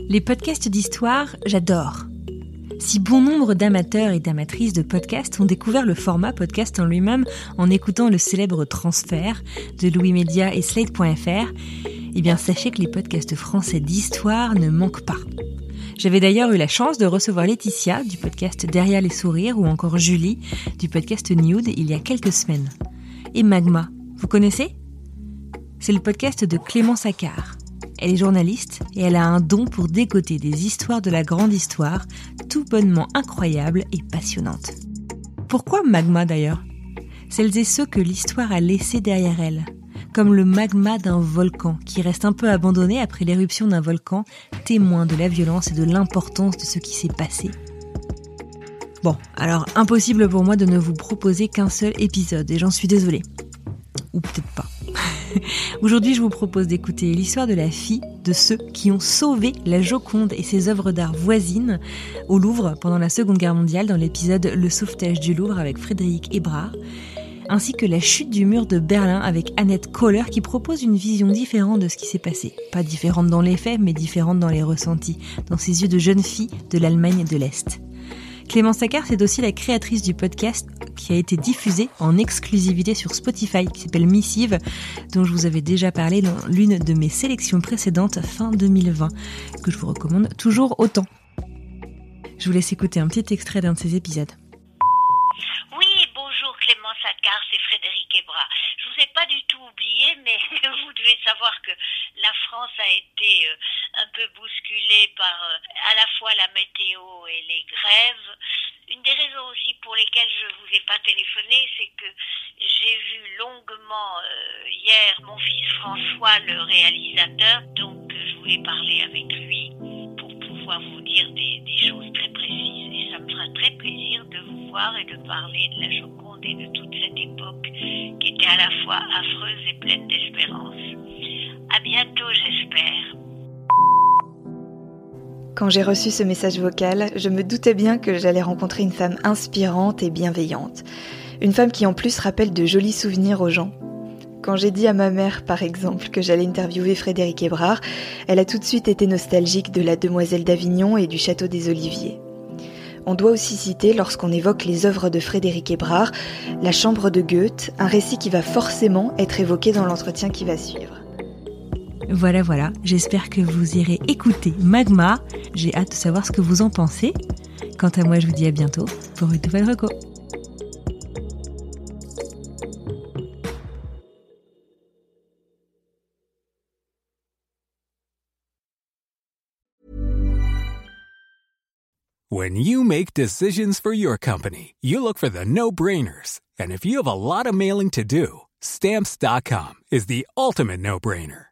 Les podcasts d'histoire, j'adore. Si bon nombre d'amateurs et d'amatrices de podcasts ont découvert le format podcast en lui-même en écoutant le célèbre transfert de Louis Media et Slate.fr, eh bien sachez que les podcasts français d'histoire ne manquent pas. J'avais d'ailleurs eu la chance de recevoir Laetitia du podcast Derrière les sourires ou encore Julie du podcast Nude il y a quelques semaines. Et Magma, vous connaissez? C'est le podcast de Clément Saccard. Elle est journaliste et elle a un don pour décoter des histoires de la grande histoire, tout bonnement incroyables et passionnantes. Pourquoi Magma d'ailleurs? Celles et ceux que l'histoire a laissés derrière elle, comme le magma d'un volcan qui reste un peu abandonné après l'éruption d'un volcan, témoin de la violence et de l'importance de ce qui s'est passé. Bon, alors impossible pour moi de ne vous proposer qu'un seul épisode, et j'en suis désolée. Ou peut-être pas. Aujourd'hui, je vous propose d'écouter l'histoire de la fille de ceux qui ont sauvé la Joconde et ses œuvres d'art voisines au Louvre pendant la Seconde Guerre mondiale dans l'épisode Le sauvetage du Louvre avec Frédéric Hébrard ainsi que la chute du mur de Berlin avec Annette Kohler qui propose une vision différente de ce qui s'est passé. Pas différente dans les faits, mais différente dans les ressentis, dans ses yeux de jeune fille de l'Allemagne de l'Est. Clémence Saccard, c'est aussi la créatrice du podcast qui a été diffusé en exclusivité sur Spotify, qui s'appelle Missive, dont je vous avais déjà parlé dans l'une de mes sélections précédentes fin 2020, que je vous recommande toujours autant. Je vous laisse écouter un petit extrait d'un de ces épisodes. vous devez savoir que la France a été euh, par euh, à la fois la météo et les grèves. Une des raisons aussi pour lesquelles je ne vous ai pas téléphoné, c'est que j'ai vu longuement euh, hier mon fils François, le réalisateur, donc je voulais parler avec lui pour pouvoir vous dire des, des choses très précises. Et ça me fera très plaisir de vous voir et de parler de la Joconde et de toute cette époque qui était à la fois affreuse et pleine d'espérance. À bientôt, j'espère. Quand j'ai reçu ce message vocal, je me doutais bien que j'allais rencontrer une femme inspirante et bienveillante. Une femme qui en plus rappelle de jolis souvenirs aux gens. Quand j'ai dit à ma mère, par exemple, que j'allais interviewer Frédéric Hébrard, elle a tout de suite été nostalgique de la Demoiselle d'Avignon et du Château des Oliviers. On doit aussi citer, lorsqu'on évoque les œuvres de Frédéric Hébrard, La Chambre de Goethe, un récit qui va forcément être évoqué dans l'entretien qui va suivre. Voilà, voilà, j'espère que vous irez écouter Magma. J'ai hâte de savoir ce que vous en pensez. Quant à moi, je vous dis à bientôt pour une nouvelle reco. When you make decisions for your company, you look for the no-brainers. And if you have a lot of mailing to do, stamps.com is the ultimate no-brainer.